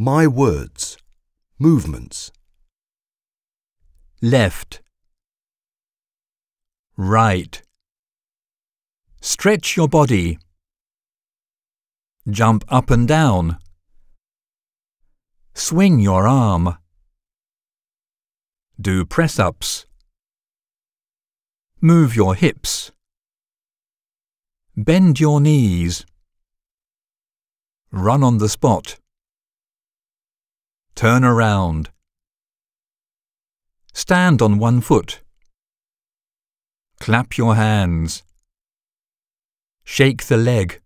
My words. Movements. left, right. Stretch your body. Jump up and down. Swing your arm. Do press ups. Move your hips. Bend your knees. Run on the spot. Turn around. Stand on one foot. Clap your hands. Shake the leg.